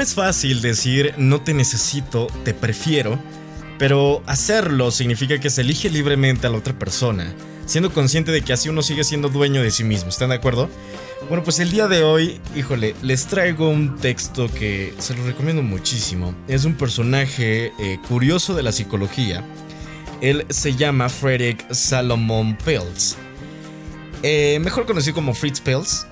No es fácil decir no te necesito, te prefiero, pero hacerlo significa que se elige libremente a la otra persona, siendo consciente de que así uno sigue siendo dueño de sí mismo, ¿están de acuerdo? Bueno, pues el día de hoy, híjole, les traigo un texto que se lo recomiendo muchísimo. Es un personaje eh, curioso de la psicología. Él se llama Frederick Salomon Peltz. Eh, mejor conocido como Fritz Peltz.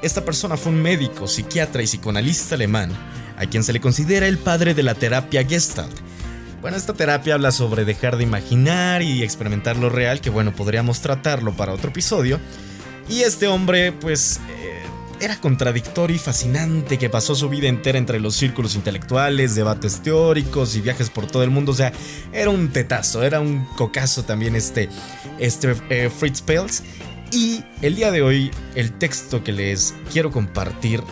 Esta persona fue un médico, psiquiatra y psicoanalista alemán, a quien se le considera el padre de la terapia Gestalt bueno, esta terapia habla sobre dejar de imaginar y experimentar lo real, que bueno, podríamos tratarlo para otro episodio. Y este hombre, pues, eh, era contradictorio y fascinante, que pasó su vida entera entre los círculos intelectuales, debates teóricos y viajes por todo el mundo. O sea, era un tetazo, era un cocazo también este, este eh, Fritz Pels. Y el día de hoy, el texto que les quiero compartir,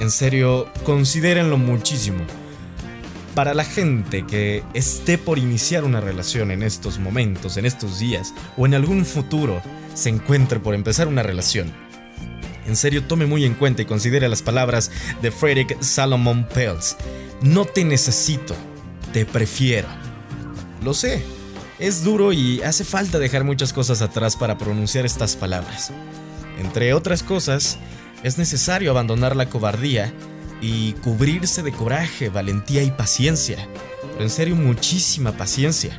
en serio, considérenlo muchísimo para la gente que esté por iniciar una relación en estos momentos, en estos días, o en algún futuro se encuentre por empezar una relación, en serio tome muy en cuenta y considere las palabras de Frederick Salomon Peltz. No te necesito, te prefiero. Lo sé, es duro y hace falta dejar muchas cosas atrás para pronunciar estas palabras. Entre otras cosas, es necesario abandonar la cobardía y cubrirse de coraje, valentía y paciencia. Pero en serio, muchísima paciencia.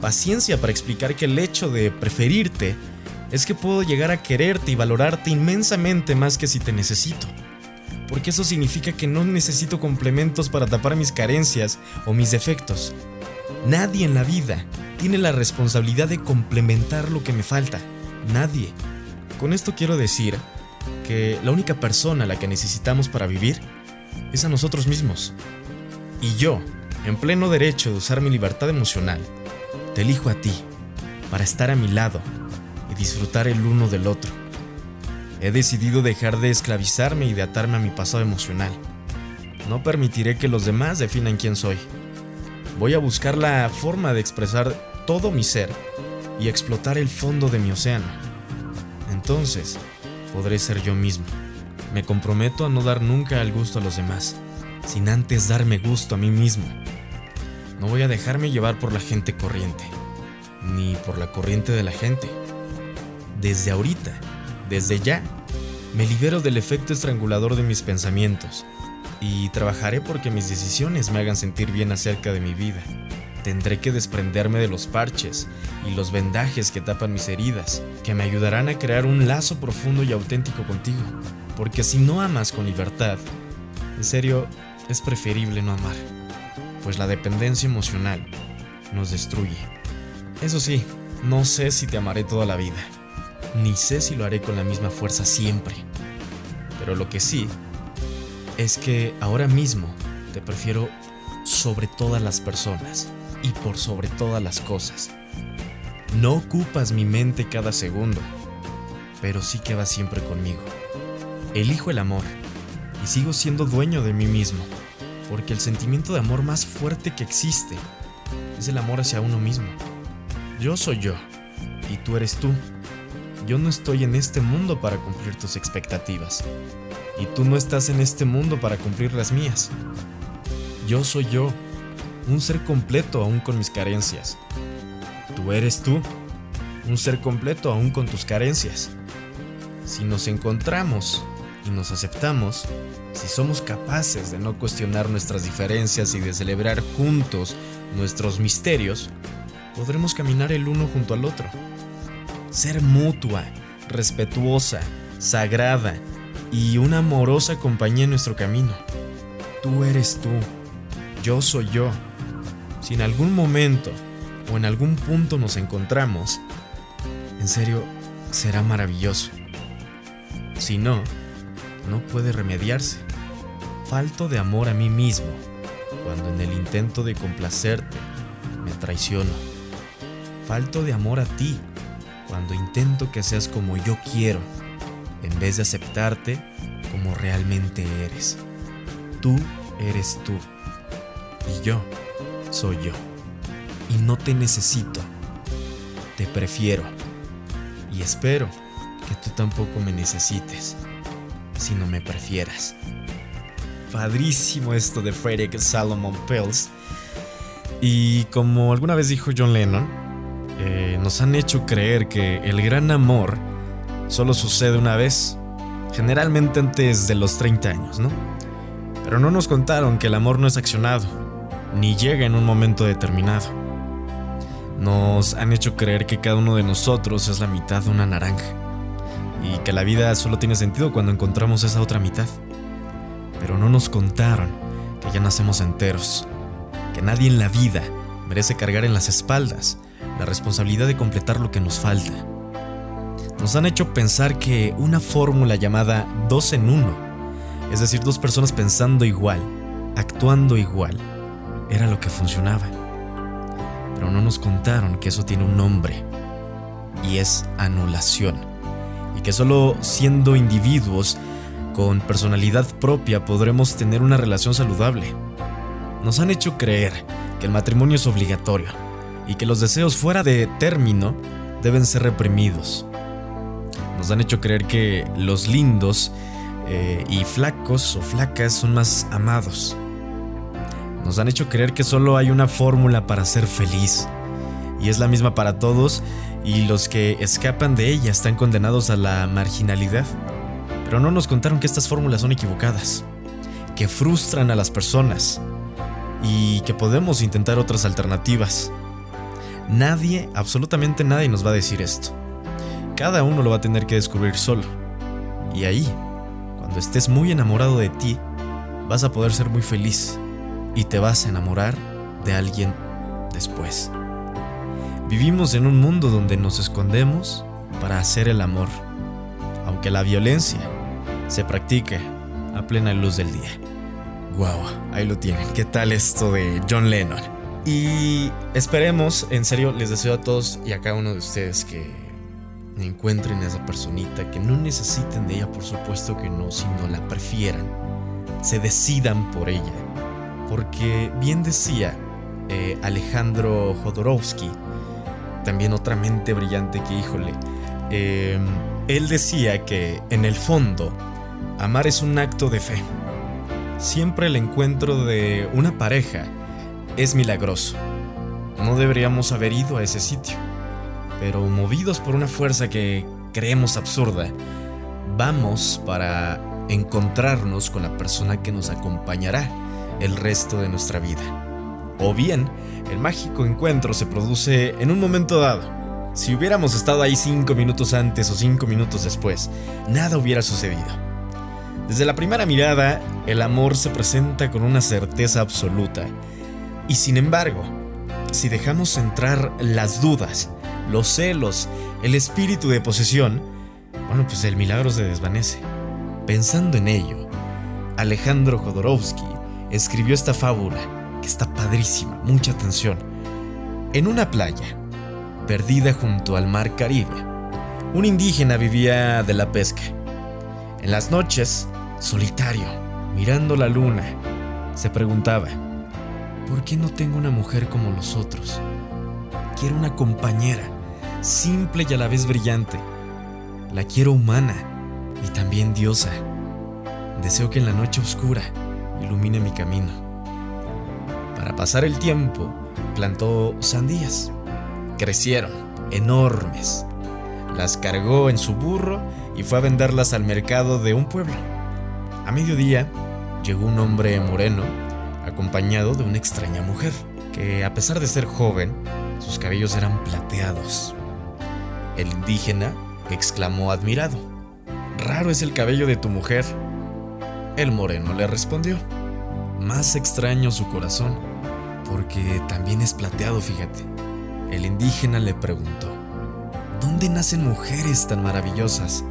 Paciencia para explicar que el hecho de preferirte es que puedo llegar a quererte y valorarte inmensamente más que si te necesito. Porque eso significa que no necesito complementos para tapar mis carencias o mis defectos. Nadie en la vida tiene la responsabilidad de complementar lo que me falta. Nadie. Con esto quiero decir que la única persona a la que necesitamos para vivir es a nosotros mismos. Y yo, en pleno derecho de usar mi libertad emocional, te elijo a ti, para estar a mi lado y disfrutar el uno del otro. He decidido dejar de esclavizarme y de atarme a mi pasado emocional. No permitiré que los demás definan quién soy. Voy a buscar la forma de expresar todo mi ser y explotar el fondo de mi océano. Entonces, podré ser yo mismo. Me comprometo a no dar nunca el gusto a los demás, sin antes darme gusto a mí mismo. No voy a dejarme llevar por la gente corriente, ni por la corriente de la gente. Desde ahorita, desde ya, me libero del efecto estrangulador de mis pensamientos y trabajaré porque mis decisiones me hagan sentir bien acerca de mi vida. Tendré que desprenderme de los parches y los vendajes que tapan mis heridas, que me ayudarán a crear un lazo profundo y auténtico contigo. Porque si no amas con libertad, en serio, es preferible no amar, pues la dependencia emocional nos destruye. Eso sí, no sé si te amaré toda la vida, ni sé si lo haré con la misma fuerza siempre. Pero lo que sí es que ahora mismo te prefiero sobre todas las personas y por sobre todas las cosas. No ocupas mi mente cada segundo, pero sí que vas siempre conmigo. Elijo el amor y sigo siendo dueño de mí mismo, porque el sentimiento de amor más fuerte que existe es el amor hacia uno mismo. Yo soy yo y tú eres tú. Yo no estoy en este mundo para cumplir tus expectativas y tú no estás en este mundo para cumplir las mías. Yo soy yo un ser completo aún con mis carencias. Tú eres tú, un ser completo aún con tus carencias. Si nos encontramos y nos aceptamos, si somos capaces de no cuestionar nuestras diferencias y de celebrar juntos nuestros misterios, podremos caminar el uno junto al otro. Ser mutua, respetuosa, sagrada y una amorosa compañía en nuestro camino. Tú eres tú, yo soy yo si en algún momento o en algún punto nos encontramos, en serio, será maravilloso. Si no, no puede remediarse. Falto de amor a mí mismo cuando en el intento de complacerte me traiciono. Falto de amor a ti cuando intento que seas como yo quiero en vez de aceptarte como realmente eres. Tú eres tú y yo soy yo. Y no te necesito. Te prefiero. Y espero que tú tampoco me necesites, si no me prefieras. padrísimo esto de Frederick Salomon Pills. Y como alguna vez dijo John Lennon, eh, nos han hecho creer que el gran amor solo sucede una vez, generalmente antes de los 30 años, ¿no? Pero no nos contaron que el amor no es accionado, ni llega en un momento determinado. Nos han hecho creer que cada uno de nosotros es la mitad de una naranja, y que la vida solo tiene sentido cuando encontramos esa otra mitad. Pero no nos contaron que ya nacemos enteros, que nadie en la vida merece cargar en las espaldas la responsabilidad de completar lo que nos falta. Nos han hecho pensar que una fórmula llamada dos en uno, es decir, dos personas pensando igual, actuando igual, era lo que funcionaba. Pero no nos contaron que eso tiene un nombre, y es anulación, y que solo siendo individuos con personalidad propia podremos tener una relación saludable. Nos han hecho creer que el matrimonio es obligatorio y que los deseos fuera de término deben ser reprimidos. Nos han hecho creer que los lindos eh, y flacos o flacas son más amados. Nos han hecho creer que solo hay una fórmula para ser feliz y es la misma para todos y los que escapan de ella están condenados a la marginalidad. Pero no nos contaron que estas fórmulas son equivocadas, que frustran a las personas y que podemos intentar otras alternativas. Nadie, absolutamente nadie nos va a decir esto. Cada uno lo va a tener que descubrir solo. Y ahí, cuando estés muy enamorado de ti, vas a poder ser muy feliz y te vas a enamorar de alguien después. Vivimos en un mundo donde nos escondemos para hacer el amor, aunque la violencia se practica a plena luz del día. Wow, ahí lo tienen. ¿Qué tal esto de John Lennon? Y esperemos, en serio, les deseo a todos y a cada uno de ustedes que encuentren a esa personita, que no necesiten de ella, por supuesto que no, sino la prefieran, se decidan por ella. Porque bien decía eh, Alejandro Jodorowsky, también otra mente brillante que, híjole, em, él decía que en el fondo Amar es un acto de fe. Siempre el encuentro de una pareja es milagroso. No deberíamos haber ido a ese sitio, pero movidos por una fuerza que creemos absurda, vamos para encontrarnos con la persona que nos acompañará el resto de nuestra vida. O bien, el mágico encuentro se produce en un momento dado. Si hubiéramos estado ahí cinco minutos antes o cinco minutos después, nada hubiera sucedido. Desde la primera mirada, el amor se presenta con una certeza absoluta. Y sin embargo, si dejamos entrar las dudas, los celos, el espíritu de posesión, bueno, pues el milagro se desvanece. Pensando en ello, Alejandro Jodorowsky escribió esta fábula, que está padrísima, mucha atención. En una playa, perdida junto al mar Caribe, un indígena vivía de la pesca. En las noches, solitario, mirando la luna, se preguntaba, ¿por qué no tengo una mujer como los otros? Quiero una compañera, simple y a la vez brillante. La quiero humana y también diosa. Deseo que en la noche oscura ilumine mi camino. Para pasar el tiempo, plantó sandías. Crecieron, enormes. Las cargó en su burro y fue a venderlas al mercado de un pueblo. A mediodía llegó un hombre moreno, acompañado de una extraña mujer, que a pesar de ser joven, sus cabellos eran plateados. El indígena exclamó admirado, Raro es el cabello de tu mujer. El moreno le respondió, Más extraño su corazón, porque también es plateado, fíjate. El indígena le preguntó, ¿Dónde nacen mujeres tan maravillosas?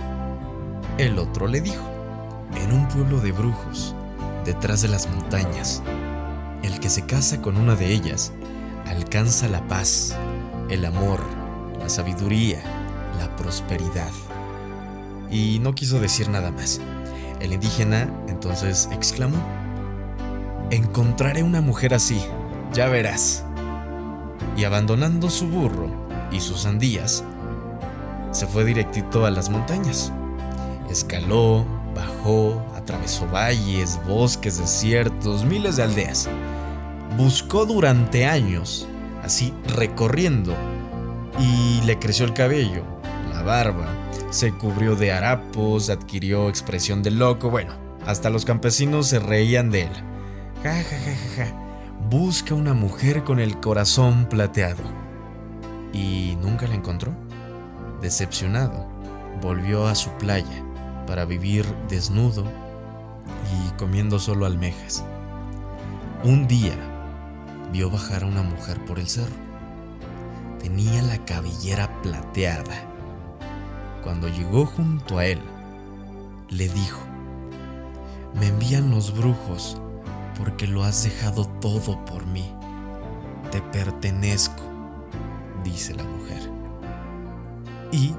El otro le dijo, en un pueblo de brujos, detrás de las montañas. El que se casa con una de ellas alcanza la paz, el amor, la sabiduría, la prosperidad. Y no quiso decir nada más. El indígena entonces exclamó, Encontraré una mujer así, ya verás. Y abandonando su burro y sus sandías, se fue directito a las montañas. Escaló, bajó, atravesó valles, bosques, desiertos, miles de aldeas. Buscó durante años, así recorriendo, y le creció el cabello, la barba, se cubrió de harapos, adquirió expresión de loco, bueno, hasta los campesinos se reían de él. Ja, ja, ja, ja, ja. Busca una mujer con el corazón plateado. ¿Y nunca la encontró? Decepcionado, volvió a su playa para vivir desnudo y comiendo solo almejas. Un día vio bajar a una mujer por el cerro. Tenía la cabellera plateada. Cuando llegó junto a él, le dijo, me envían los brujos porque lo has dejado todo por mí. Te pertenezco, dice la mujer. Y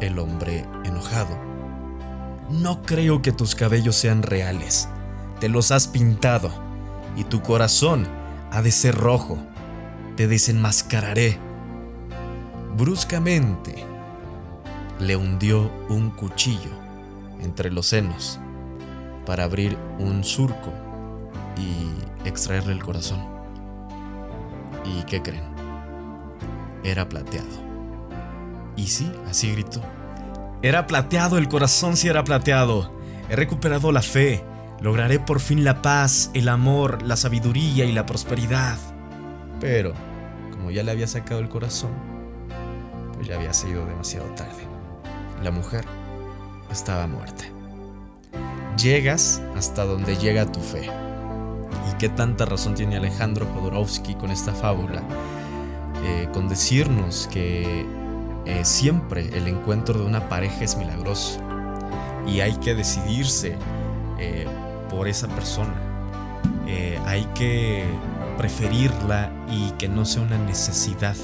el hombre enojado. No creo que tus cabellos sean reales. Te los has pintado y tu corazón ha de ser rojo. Te desenmascararé. Bruscamente le hundió un cuchillo entre los senos para abrir un surco y extraerle el corazón. ¿Y qué creen? Era plateado. Y sí, así gritó. Era plateado, el corazón sí era plateado. He recuperado la fe. Lograré por fin la paz, el amor, la sabiduría y la prosperidad. Pero, como ya le había sacado el corazón, pues ya había sido demasiado tarde. La mujer estaba muerta. Llegas hasta donde llega tu fe. ¿Y qué tanta razón tiene Alejandro Jodorowsky con esta fábula? Eh, con decirnos que eh, siempre el encuentro de una pareja es milagroso y hay que decidirse eh, por esa persona. hay que preferirla y que no sea una necesidad,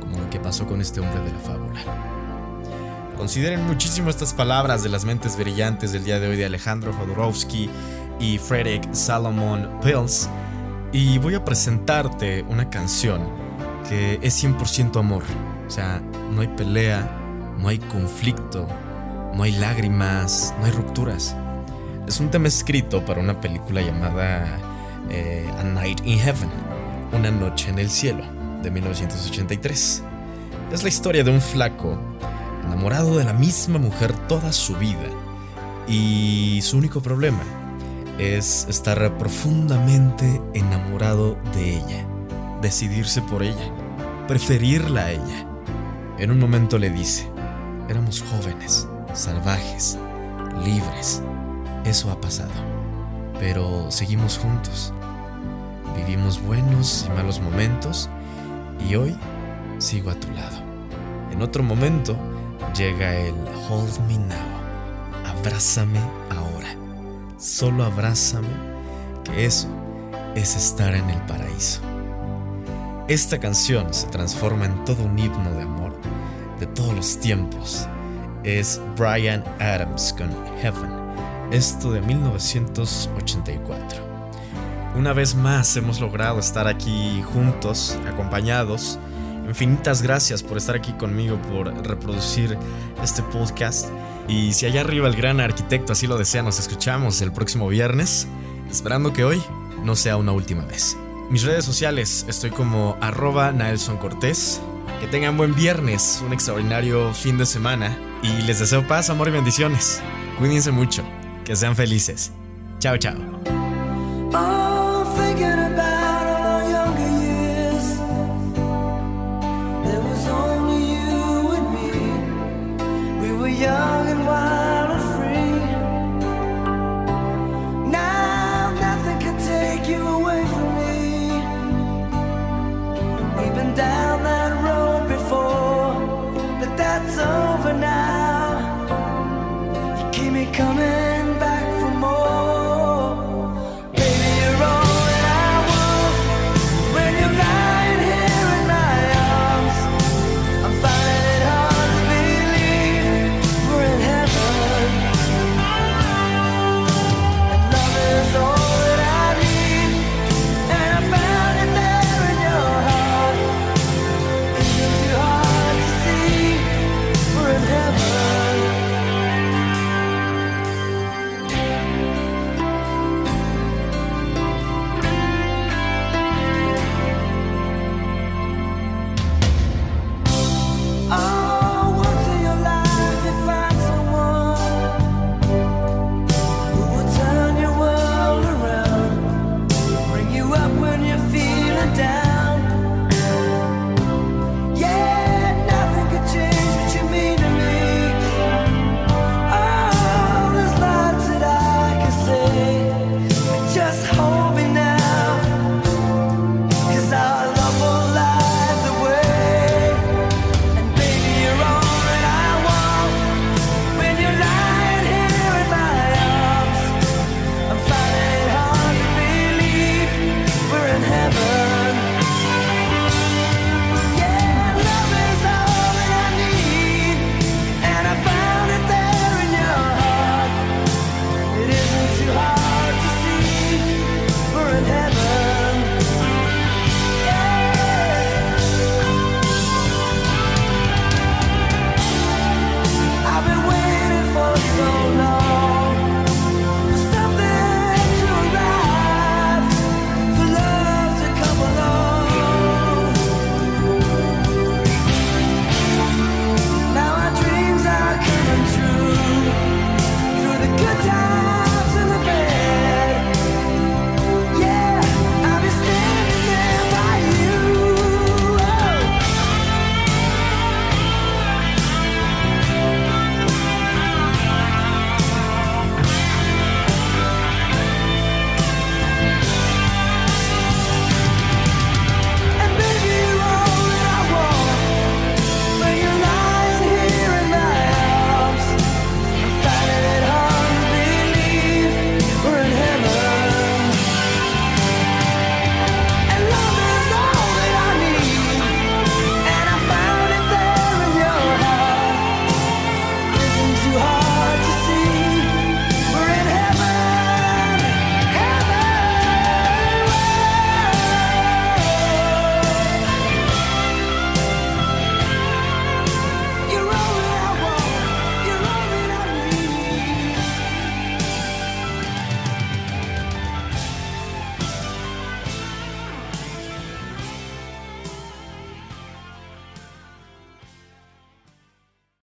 como lo que pasó con este hombre de la fábula. Consideren muchísimo estas palabras de las mentes brillantes del día de hoy de Alejandro Jodorowsky y Frederick Salomon Pils y voy a presentarte una canción que es 100% amor. O sea, no hay pelea, no hay conflicto, no hay lágrimas, no hay rupturas. Es un tema escrito para una película llamada eh, A Night in Heaven, Una noche en el cielo, de 1983. Es la historia de un flaco enamorado de la misma mujer toda su vida y su único problema es estar profundamente enamorado de ella, decidirse por ella, preferirla a ella. En un momento le dice, éramos jóvenes, salvajes, libres. Eso ha pasado. Pero seguimos juntos. Vivimos buenos y malos momentos y hoy sigo a tu lado. En otro momento llega el Hold Me Now. Abrázame ahora. Solo abrázame, que eso es estar en el paraíso. Esta canción se transforma en todo un himno de amor de todos los tiempos. Es Brian Adams con Heaven, esto de 1984. Una vez más hemos logrado estar aquí juntos, acompañados. Infinitas gracias por estar aquí conmigo, por reproducir este podcast. Y si allá arriba el gran arquitecto así lo desea, nos escuchamos el próximo viernes, esperando que hoy no sea una última vez. Mis redes sociales, estoy como arroba Naelson Cortés. Que tengan buen viernes, un extraordinario fin de semana. Y les deseo paz, amor y bendiciones. Cuídense mucho, que sean felices. Chao, chao.